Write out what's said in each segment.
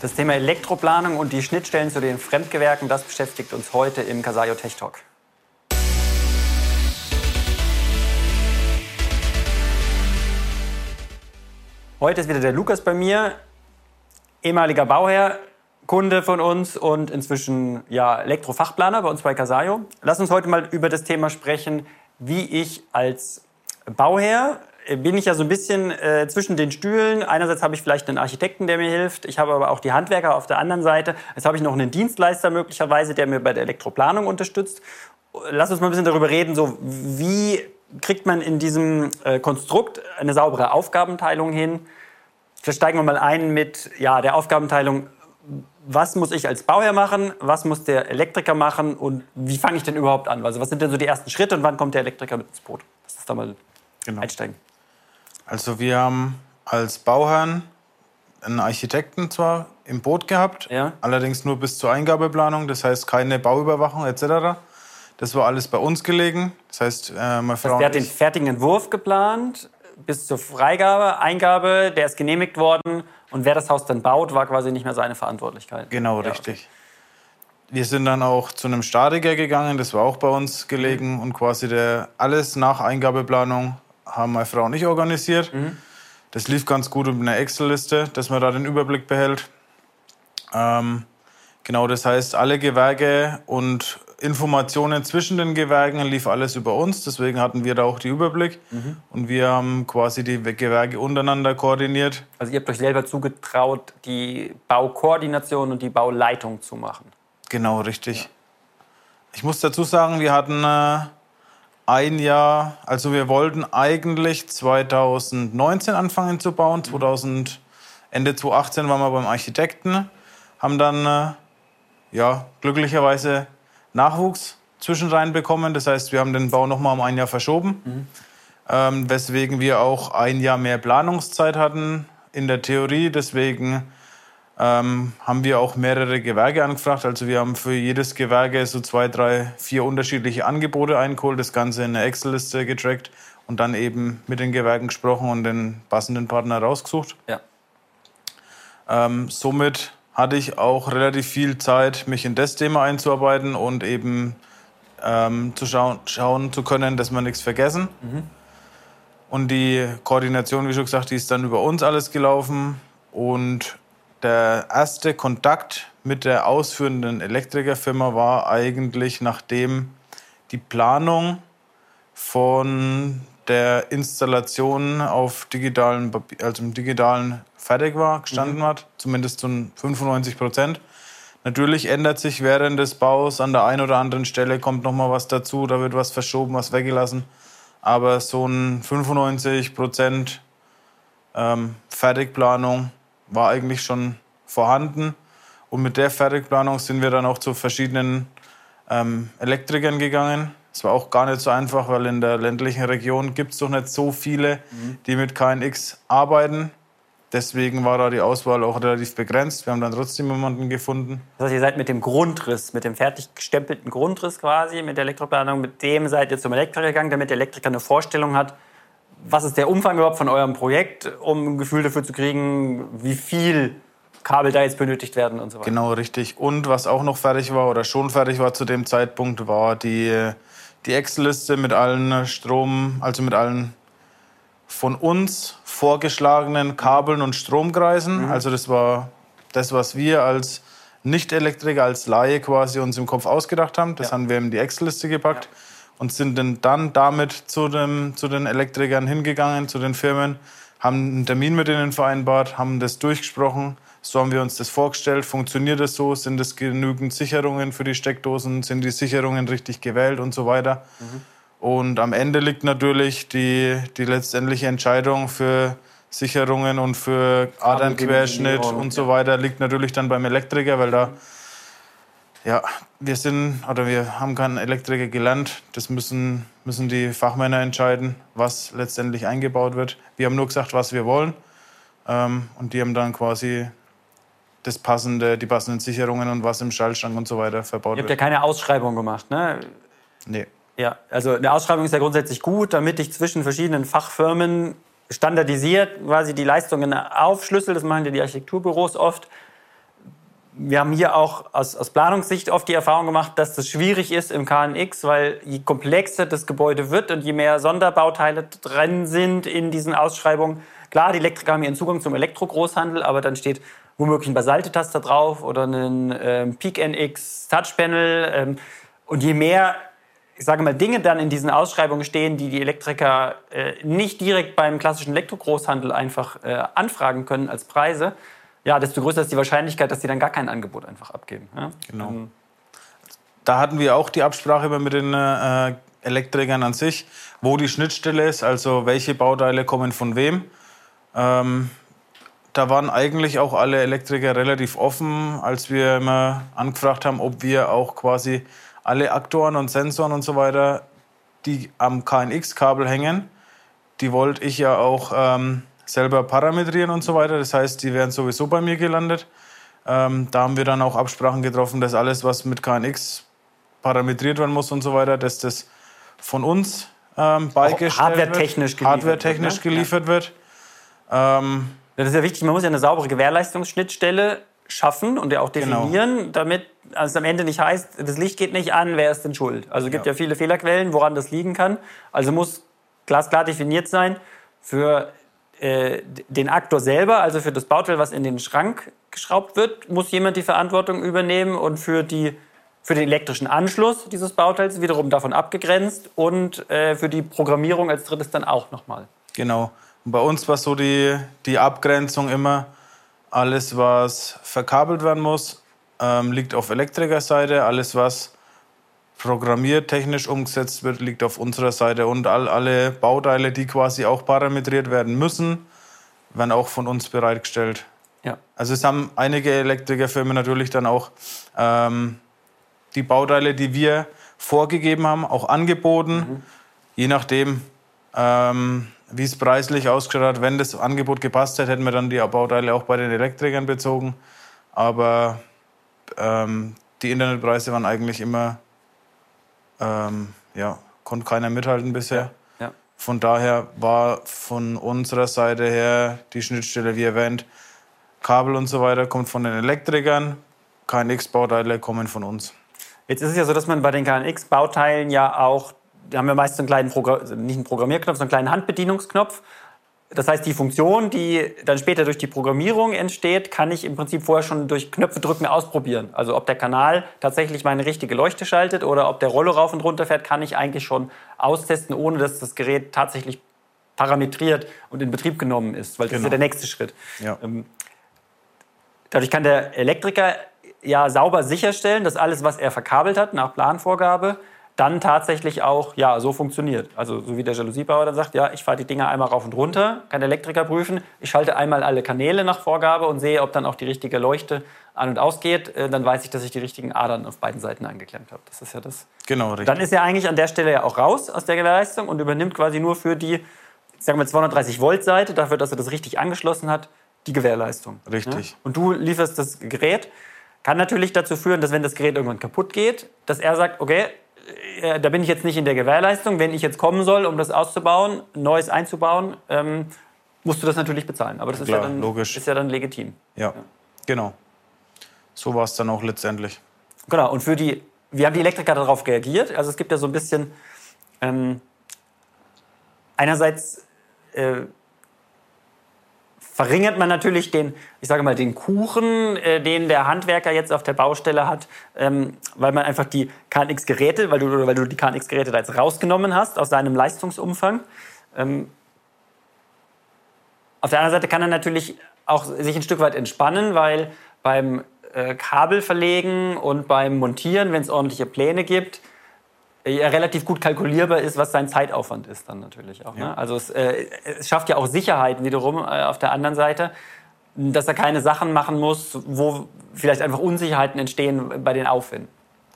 Das Thema Elektroplanung und die Schnittstellen zu den Fremdgewerken, das beschäftigt uns heute im Casayo Tech Talk. Heute ist wieder der Lukas bei mir, ehemaliger Bauherr, Kunde von uns und inzwischen ja, Elektrofachplaner bei uns bei Casayo. Lass uns heute mal über das Thema sprechen, wie ich als Bauherr bin ich ja so ein bisschen äh, zwischen den Stühlen. Einerseits habe ich vielleicht einen Architekten, der mir hilft. Ich habe aber auch die Handwerker auf der anderen Seite. Jetzt habe ich noch einen Dienstleister möglicherweise, der mir bei der Elektroplanung unterstützt. Lass uns mal ein bisschen darüber reden, so wie kriegt man in diesem äh, Konstrukt eine saubere Aufgabenteilung hin? Vielleicht steigen wir mal ein mit ja, der Aufgabenteilung. Was muss ich als Bauherr machen? Was muss der Elektriker machen? Und wie fange ich denn überhaupt an? Also was sind denn so die ersten Schritte und wann kommt der Elektriker mit ins Boot? Lass uns da mal genau. einsteigen. Also wir haben als Bauherrn einen Architekten zwar im Boot gehabt, ja. allerdings nur bis zur Eingabeplanung, das heißt keine Bauüberwachung etc. Das war alles bei uns gelegen. Das heißt, äh, meine Frau. Heißt, der hat den fertigen Entwurf geplant bis zur Freigabe, Eingabe, der ist genehmigt worden und wer das Haus dann baut, war quasi nicht mehr seine Verantwortlichkeit. Genau, ja, richtig. Okay. Wir sind dann auch zu einem Statiker gegangen, das war auch bei uns gelegen mhm. und quasi der alles nach Eingabeplanung haben meine Frau und ich organisiert. Mhm. Das lief ganz gut mit einer Excel-Liste, dass man da den Überblick behält. Ähm, genau, das heißt, alle Gewerke und Informationen zwischen den Gewerken lief alles über uns. Deswegen hatten wir da auch den Überblick. Mhm. Und wir haben quasi die Gewerke untereinander koordiniert. Also ihr habt euch selber zugetraut, die Baukoordination und die Bauleitung zu machen. Genau, richtig. Ja. Ich muss dazu sagen, wir hatten äh, ein Jahr, also wir wollten eigentlich 2019 anfangen zu bauen. 2000, Ende 2018 waren wir beim Architekten, haben dann äh, ja, glücklicherweise Nachwuchs zwischen bekommen. Das heißt, wir haben den Bau noch mal um ein Jahr verschoben, mhm. ähm, weswegen wir auch ein Jahr mehr Planungszeit hatten in der Theorie. Deswegen ähm, haben wir auch mehrere Gewerke angefragt. Also wir haben für jedes Gewerke so zwei, drei, vier unterschiedliche Angebote eingeholt, das Ganze in eine Excel-Liste getrackt und dann eben mit den Gewerken gesprochen und den passenden Partner rausgesucht. Ja. Ähm, somit hatte ich auch relativ viel Zeit, mich in das Thema einzuarbeiten und eben ähm, zu schauen, schauen zu können, dass wir nichts vergessen. Mhm. Und die Koordination, wie schon gesagt, die ist dann über uns alles gelaufen. Und der erste Kontakt mit der ausführenden Elektrikerfirma war eigentlich, nachdem die Planung von der Installation auf digitalen, also im digitalen fertig war, gestanden mhm. hat, zumindest zu 95 Prozent. Natürlich ändert sich während des Baus an der einen oder anderen Stelle kommt noch mal was dazu, da wird was verschoben, was weggelassen. Aber so ein 95 Prozent ähm, Fertigplanung war eigentlich schon vorhanden. Und mit der Fertigplanung sind wir dann auch zu verschiedenen ähm, Elektrikern gegangen. Es war auch gar nicht so einfach, weil in der ländlichen Region gibt es doch nicht so viele, mhm. die mit KNX arbeiten. Deswegen war da die Auswahl auch relativ begrenzt. Wir haben dann trotzdem jemanden gefunden. Das heißt, ihr seid mit dem Grundriss, mit dem fertig gestempelten Grundriss quasi, mit der Elektroplanung, mit dem seid ihr zum Elektriker gegangen, damit der Elektriker eine Vorstellung hat, was ist der Umfang überhaupt von eurem Projekt, um ein Gefühl dafür zu kriegen, wie viel Kabel da jetzt benötigt werden und so weiter. Genau, richtig. Und was auch noch fertig war oder schon fertig war zu dem Zeitpunkt, war die, die Excel-Liste mit allen Strom, also mit allen von uns vorgeschlagenen Kabeln und Stromkreisen. Mhm. Also das war das, was wir als Nicht-Elektriker, als Laie quasi uns im Kopf ausgedacht haben. Das ja. haben wir in die Excel-Liste gepackt ja. Und sind dann damit zu, dem, zu den Elektrikern hingegangen, zu den Firmen, haben einen Termin mit ihnen vereinbart, haben das durchgesprochen. So haben wir uns das vorgestellt. Funktioniert das so? Sind es genügend Sicherungen für die Steckdosen? Sind die Sicherungen richtig gewählt und so weiter? Mhm. Und am Ende liegt natürlich die, die letztendliche Entscheidung für Sicherungen und für Adernquerschnitt und so weiter liegt natürlich dann beim Elektriker, weil da ja, wir sind oder wir haben keinen Elektriker gelernt. Das müssen, müssen die Fachmänner entscheiden, was letztendlich eingebaut wird. Wir haben nur gesagt, was wir wollen. Ähm, und die haben dann quasi das passende, die passenden Sicherungen und was im Schallschrank und so weiter verbaut wird. Ihr habt ja keine Ausschreibung gemacht, ne? Nee. Ja, also eine Ausschreibung ist ja grundsätzlich gut, damit ich zwischen verschiedenen Fachfirmen standardisiert quasi die Leistungen aufschlüssel. Das machen ja die Architekturbüros oft. Wir haben hier auch aus, aus Planungssicht oft die Erfahrung gemacht, dass das schwierig ist im KNX, weil je komplexer das Gebäude wird und je mehr Sonderbauteile drin sind in diesen Ausschreibungen, klar, die Elektriker haben ihren Zugang zum Elektrogroßhandel, aber dann steht womöglich ein Basalte-Taster drauf oder ein ähm, Peak NX Touchpanel. Ähm, und je mehr, ich sage mal, Dinge dann in diesen Ausschreibungen stehen, die die Elektriker äh, nicht direkt beim klassischen Elektrogroßhandel einfach äh, anfragen können als Preise, ja, desto größer ist die Wahrscheinlichkeit, dass sie dann gar kein Angebot einfach abgeben. Ja? Genau. Ähm, da hatten wir auch die Absprache mit den äh, Elektrikern an sich, wo die Schnittstelle ist, also welche Bauteile kommen von wem. Ähm, da waren eigentlich auch alle Elektriker relativ offen, als wir immer angefragt haben, ob wir auch quasi alle Aktoren und Sensoren und so weiter, die am KNX-Kabel hängen, die wollte ich ja auch ähm, selber parametrieren und so weiter. Das heißt, die wären sowieso bei mir gelandet. Ähm, da haben wir dann auch Absprachen getroffen, dass alles, was mit KNX parametriert werden muss und so weiter, dass das von uns ähm, beigestellt hardware-technisch geliefert, Hardware -technisch wird, ne? geliefert ja. wird. Ähm, das ist ja wichtig, man muss ja eine saubere Gewährleistungsschnittstelle schaffen und ja auch genau. definieren, genau. damit es am Ende nicht heißt, das Licht geht nicht an, wer ist denn schuld? Also es gibt ja. ja viele Fehlerquellen, woran das liegen kann. Also muss glasklar definiert sein für äh, den Aktor selber, also für das Bauteil, was in den Schrank geschraubt wird, muss jemand die Verantwortung übernehmen und für, die, für den elektrischen Anschluss dieses Bauteils wiederum davon abgegrenzt und äh, für die Programmierung als drittes dann auch nochmal. Genau. Und bei uns war so die, die Abgrenzung immer, alles, was verkabelt werden muss, ähm, liegt auf Elektrikerseite. Alles, was programmiert, technisch umgesetzt wird, liegt auf unserer Seite. Und all, alle Bauteile, die quasi auch parametriert werden müssen, werden auch von uns bereitgestellt. Ja. Also es haben einige Elektrikerfirmen natürlich dann auch ähm, die Bauteile, die wir vorgegeben haben, auch angeboten. Mhm. Je nachdem, ähm, wie es preislich ausgeschaut hat. Wenn das Angebot gepasst hätte, hätten wir dann die Bauteile auch bei den Elektrikern bezogen. Aber ähm, die Internetpreise waren eigentlich immer ähm, ja, konnte keiner mithalten bisher. Ja. Ja. Von daher war von unserer Seite her die Schnittstelle, wie erwähnt, Kabel und so weiter kommt von den Elektrikern, KNX-Bauteile kommen von uns. Jetzt ist es ja so, dass man bei den KNX-Bauteilen ja auch, da haben wir meist so einen kleinen, Progr nicht einen Programmierknopf, sondern einen kleinen Handbedienungsknopf. Das heißt, die Funktion, die dann später durch die Programmierung entsteht, kann ich im Prinzip vorher schon durch Knöpfe drücken ausprobieren. Also ob der Kanal tatsächlich meine richtige Leuchte schaltet oder ob der Rollo rauf und runter fährt, kann ich eigentlich schon austesten, ohne dass das Gerät tatsächlich parametriert und in Betrieb genommen ist, weil das genau. ist ja genau. der nächste Schritt. Ja. Ähm, dadurch kann der Elektriker ja sauber sicherstellen, dass alles, was er verkabelt hat nach Planvorgabe, dann tatsächlich auch ja, so funktioniert. Also so wie der Jalousiebauer dann sagt, ja, ich fahre die Dinger einmal rauf und runter, kann der Elektriker prüfen, ich schalte einmal alle Kanäle nach Vorgabe und sehe, ob dann auch die richtige Leuchte an- und ausgeht, äh, dann weiß ich, dass ich die richtigen Adern auf beiden Seiten angeklemmt habe. Das ist ja das. Genau, richtig. Dann ist er eigentlich an der Stelle ja auch raus aus der Gewährleistung und übernimmt quasi nur für die, sagen wir 230 Volt Seite, dafür, dass er das richtig angeschlossen hat, die Gewährleistung. Richtig. Ja? Und du lieferst das Gerät. Kann natürlich dazu führen, dass wenn das Gerät irgendwann kaputt geht, dass er sagt, okay, äh, da bin ich jetzt nicht in der Gewährleistung. Wenn ich jetzt kommen soll, um das auszubauen, Neues einzubauen, ähm, musst du das natürlich bezahlen. Aber das Klar, ist, ja dann, logisch. ist ja dann legitim. Ja, ja. genau. So war es dann auch letztendlich. Genau, und für die, wie haben die Elektriker darauf reagiert? Also es gibt ja so ein bisschen, ähm, einerseits äh, verringert man natürlich den, ich sage mal, den Kuchen, äh, den der Handwerker jetzt auf der Baustelle hat, ähm, weil man einfach die KNX-Geräte, weil du, weil du die KNX-Geräte da jetzt rausgenommen hast aus seinem Leistungsumfang. Ähm, auf der anderen Seite kann er natürlich auch sich ein Stück weit entspannen, weil beim äh, Kabelverlegen und beim Montieren, wenn es ordentliche Pläne gibt, relativ gut kalkulierbar ist, was sein Zeitaufwand ist dann natürlich auch. Ne? Ja. Also es, äh, es, schafft ja auch Sicherheit wiederum äh, auf der anderen Seite, dass er keine Sachen machen muss, wo vielleicht einfach Unsicherheiten entstehen bei den Aufwänden.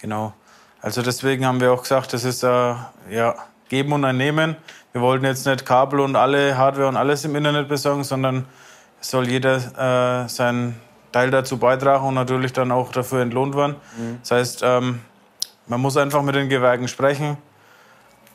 Genau. Also deswegen haben wir auch gesagt, das ist äh, ja Geben und ein Nehmen. Wir wollten jetzt nicht Kabel und alle Hardware und alles im Internet besorgen, sondern es soll jeder äh, seinen Teil dazu beitragen und natürlich dann auch dafür entlohnt werden. Mhm. Das heißt, ähm, man muss einfach mit den Gewerken sprechen.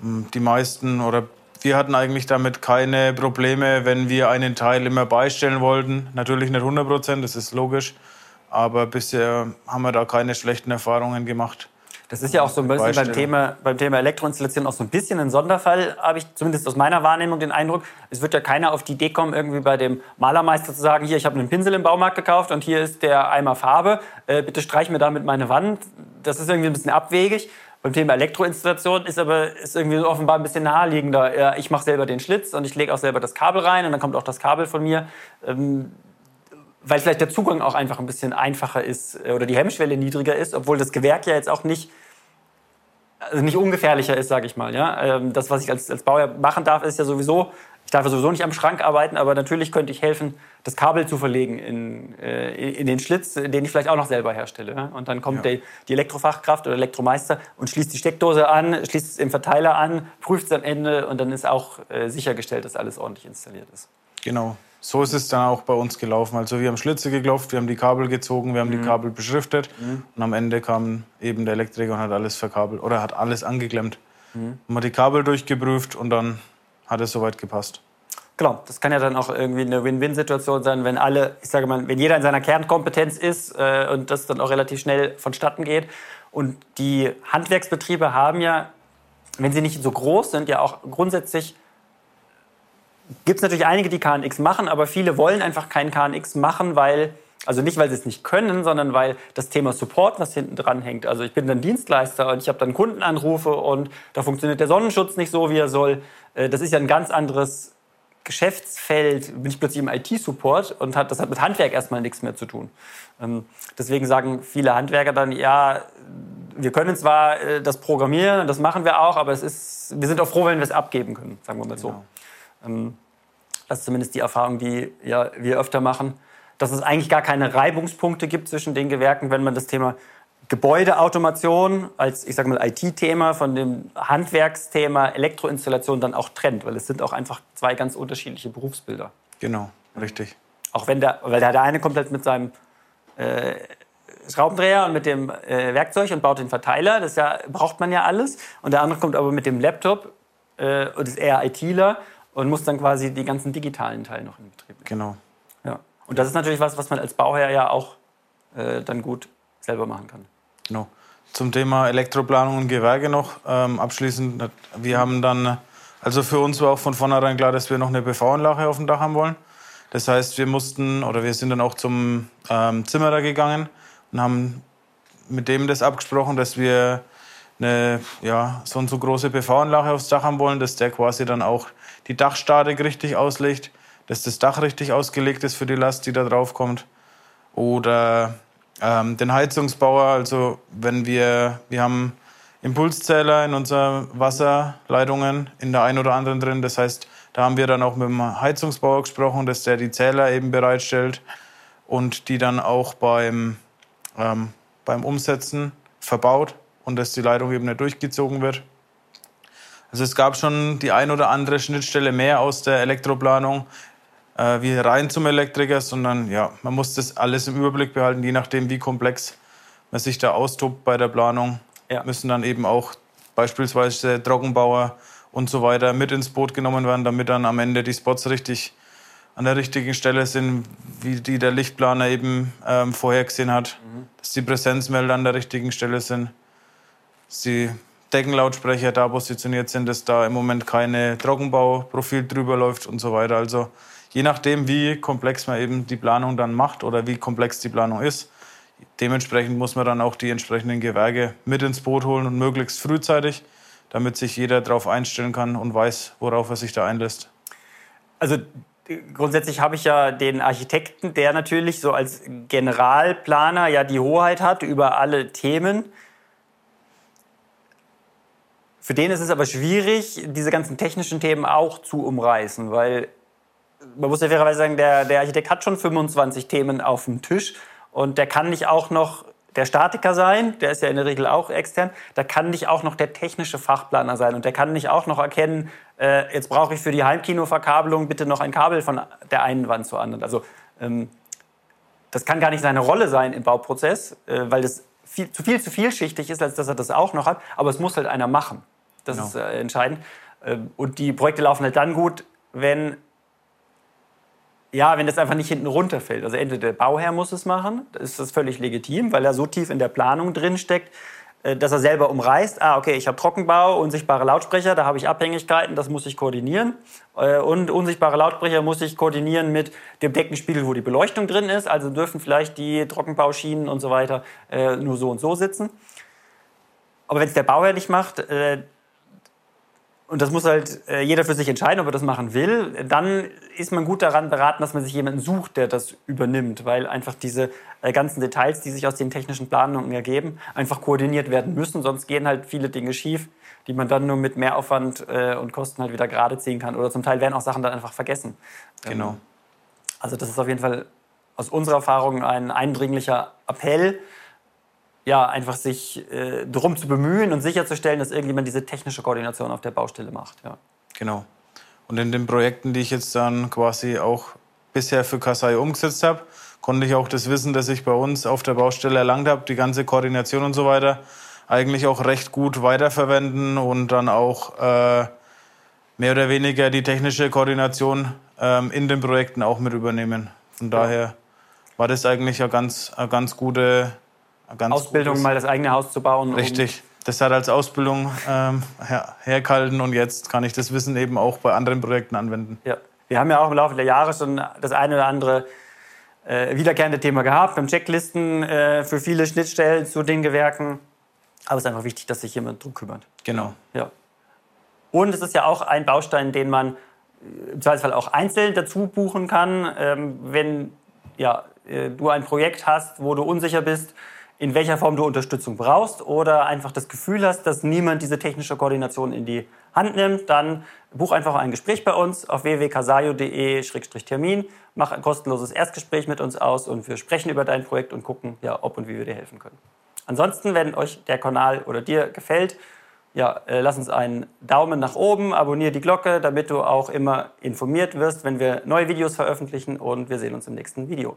Hm, die meisten oder wir hatten eigentlich damit keine Probleme, wenn wir einen Teil immer beistellen wollten. Natürlich nicht 100 Prozent, das ist logisch. Aber bisher haben wir da keine schlechten Erfahrungen gemacht. Das ist ja auch so ein bisschen beim Thema, beim Thema Elektroinstallation auch so ein bisschen ein Sonderfall, habe ich zumindest aus meiner Wahrnehmung den Eindruck. Es wird ja keiner auf die Idee kommen, irgendwie bei dem Malermeister zu sagen, hier, ich habe einen Pinsel im Baumarkt gekauft und hier ist der Eimer Farbe, äh, bitte streich mir damit meine Wand. Das ist irgendwie ein bisschen abwegig. Beim Thema Elektroinstallation ist aber ist irgendwie offenbar ein bisschen naheliegender. Ja, ich mache selber den Schlitz und ich lege auch selber das Kabel rein und dann kommt auch das Kabel von mir. Ähm, weil vielleicht der Zugang auch einfach ein bisschen einfacher ist äh, oder die Hemmschwelle niedriger ist, obwohl das Gewerk ja jetzt auch nicht, also nicht ungefährlicher ist, sage ich mal. Ja? Ähm, das, was ich als, als Bauherr machen darf, ist ja sowieso, ich darf ja sowieso nicht am Schrank arbeiten, aber natürlich könnte ich helfen, das Kabel zu verlegen in, äh, in den Schlitz, den ich vielleicht auch noch selber herstelle. Ja? Und dann kommt ja. der, die Elektrofachkraft oder Elektromeister und schließt die Steckdose an, schließt es im Verteiler an, prüft es am Ende und dann ist auch äh, sichergestellt, dass alles ordentlich installiert ist. Genau. So ist es dann auch bei uns gelaufen. Also wir haben Schlitze geklopft, wir haben die Kabel gezogen, wir haben mhm. die Kabel beschriftet mhm. und am Ende kam eben der Elektriker und hat alles verkabelt oder hat alles angeklemmt. Mhm. Man hat die Kabel durchgeprüft und dann hat es soweit gepasst. Genau, das kann ja dann auch irgendwie eine Win-Win-Situation sein, wenn alle, ich sage mal, wenn jeder in seiner Kernkompetenz ist äh, und das dann auch relativ schnell vonstatten geht. Und die Handwerksbetriebe haben ja, wenn sie nicht so groß sind, ja auch grundsätzlich gibt es natürlich einige, die KNX machen, aber viele wollen einfach kein KNX machen, weil, also nicht, weil sie es nicht können, sondern weil das Thema Support, was hinten dran hängt. Also ich bin dann Dienstleister und ich habe dann Kundenanrufe und da funktioniert der Sonnenschutz nicht so, wie er soll. Äh, das ist ja ein ganz anderes Geschäftsfeld, bin ich plötzlich im IT-Support und das hat mit Handwerk erstmal nichts mehr zu tun. Ähm, deswegen sagen viele Handwerker dann, ja, wir können zwar äh, das programmieren, das machen wir auch, aber es ist, wir sind auch froh, wenn wir es abgeben können, sagen wir mal so. Ähm, das ist zumindest die Erfahrung, die ja, wir öfter machen, dass es eigentlich gar keine Reibungspunkte gibt zwischen den Gewerken, wenn man das Thema Gebäudeautomation als, ich sage mal, IT-Thema von dem Handwerksthema Elektroinstallation dann auch trennt, weil es sind auch einfach zwei ganz unterschiedliche Berufsbilder. Genau, richtig. Auch wenn der, weil der, der eine kommt halt mit seinem äh, Schraubendreher und mit dem äh, Werkzeug und baut den Verteiler, das ja, braucht man ja alles. Und der andere kommt aber mit dem Laptop äh, und ist eher ITler und muss dann quasi die ganzen digitalen Teile noch in Betrieb nehmen. Genau. Ja. Und das ist natürlich was, was man als Bauherr ja auch äh, dann gut selber machen kann. Genau. Zum Thema Elektroplanung und Gewerke noch ähm, abschließend. Wir haben dann, also für uns war auch von vornherein klar, dass wir noch eine PV-Anlage auf dem Dach haben wollen. Das heißt, wir mussten oder wir sind dann auch zum ähm, Zimmerer gegangen und haben mit dem das abgesprochen, dass wir eine ja, so und so große PV-Anlage aufs Dach haben wollen, dass der quasi dann auch die Dachstatik richtig auslegt, dass das Dach richtig ausgelegt ist für die Last, die da drauf kommt. Oder ähm, den Heizungsbauer, also wenn wir, wir haben Impulszähler in unseren Wasserleitungen in der einen oder anderen drin. Das heißt, da haben wir dann auch mit dem Heizungsbauer gesprochen, dass der die Zähler eben bereitstellt und die dann auch beim, ähm, beim Umsetzen verbaut und dass die Leitung eben nicht durchgezogen wird. Also es gab schon die ein oder andere Schnittstelle mehr aus der Elektroplanung äh, wie rein zum Elektriker, sondern ja, man muss das alles im Überblick behalten, je nachdem, wie komplex man sich da austobt bei der Planung. Ja. Müssen dann eben auch beispielsweise Trockenbauer und so weiter mit ins Boot genommen werden, damit dann am Ende die Spots richtig an der richtigen Stelle sind, wie die der Lichtplaner eben ähm, vorhergesehen hat, mhm. dass die Präsenzmelder an der richtigen Stelle sind, dass die Deckenlautsprecher da positioniert sind, dass da im Moment keine Trockenbauprofil drüber läuft und so weiter. Also je nachdem, wie komplex man eben die Planung dann macht oder wie komplex die Planung ist, dementsprechend muss man dann auch die entsprechenden Gewerke mit ins Boot holen und möglichst frühzeitig, damit sich jeder darauf einstellen kann und weiß, worauf er sich da einlässt. Also grundsätzlich habe ich ja den Architekten, der natürlich so als Generalplaner ja die Hoheit hat über alle Themen. Für den ist es aber schwierig, diese ganzen technischen Themen auch zu umreißen, weil man muss ja fairerweise sagen, der, der Architekt hat schon 25 Themen auf dem Tisch und der kann nicht auch noch der Statiker sein, der ist ja in der Regel auch extern, da kann nicht auch noch der technische Fachplaner sein und der kann nicht auch noch erkennen, äh, jetzt brauche ich für die Heimkinoverkabelung bitte noch ein Kabel von der einen Wand zur anderen. Also ähm, das kann gar nicht seine Rolle sein im Bauprozess, äh, weil das viel, zu viel zu vielschichtig ist, als dass er das auch noch hat, aber es muss halt einer machen. Das genau. ist äh, entscheidend. Ähm, und die Projekte laufen halt dann gut, wenn Ja, wenn das einfach nicht hinten runterfällt. Also entweder der Bauherr muss es machen, das ist das völlig legitim, weil er so tief in der Planung drinsteckt, äh, dass er selber umreißt, ah, okay, ich habe Trockenbau, unsichtbare Lautsprecher, da habe ich Abhängigkeiten, das muss ich koordinieren. Äh, und unsichtbare Lautsprecher muss ich koordinieren mit dem Deckenspiegel, wo die Beleuchtung drin ist. Also dürfen vielleicht die Trockenbauschienen und so weiter äh, nur so und so sitzen. Aber wenn es der Bauherr nicht macht, und das muss halt äh, jeder für sich entscheiden, ob er das machen will. Dann ist man gut daran beraten, dass man sich jemanden sucht, der das übernimmt, weil einfach diese äh, ganzen Details, die sich aus den technischen Planungen ergeben, einfach koordiniert werden müssen. Sonst gehen halt viele Dinge schief, die man dann nur mit Mehraufwand äh, und Kosten halt wieder gerade ziehen kann. Oder zum Teil werden auch Sachen dann einfach vergessen. Genau. Ähm, also das ist auf jeden Fall aus unserer Erfahrung ein eindringlicher Appell, ja, einfach sich äh, darum zu bemühen und sicherzustellen, dass irgendjemand diese technische Koordination auf der Baustelle macht. Ja. Genau. Und in den Projekten, die ich jetzt dann quasi auch bisher für Kasai umgesetzt habe, konnte ich auch das Wissen, das ich bei uns auf der Baustelle erlangt habe, die ganze Koordination und so weiter, eigentlich auch recht gut weiterverwenden und dann auch äh, mehr oder weniger die technische Koordination ähm, in den Projekten auch mit übernehmen. Von daher war das eigentlich eine ganz, eine ganz gute Ganz Ausbildung, mal das eigene Haus zu bauen. Richtig. Das hat als Ausbildung ähm, her hergehalten und jetzt kann ich das Wissen eben auch bei anderen Projekten anwenden. Ja. Wir haben ja auch im Laufe der Jahre schon das eine oder andere äh, wiederkehrende Thema gehabt, beim Checklisten äh, für viele Schnittstellen zu den Gewerken. Aber es ist einfach wichtig, dass sich jemand drum kümmert. Genau. Ja. Und es ist ja auch ein Baustein, den man im Zweifelsfall auch einzeln dazu buchen kann. Ähm, wenn ja, äh, du ein Projekt hast, wo du unsicher bist, in welcher Form du Unterstützung brauchst oder einfach das Gefühl hast, dass niemand diese technische Koordination in die Hand nimmt, dann buch einfach ein Gespräch bei uns auf www.casayo.de-termin, mach ein kostenloses Erstgespräch mit uns aus und wir sprechen über dein Projekt und gucken, ja, ob und wie wir dir helfen können. Ansonsten, wenn euch der Kanal oder dir gefällt, ja, äh, lass uns einen Daumen nach oben, abonniere die Glocke, damit du auch immer informiert wirst, wenn wir neue Videos veröffentlichen und wir sehen uns im nächsten Video.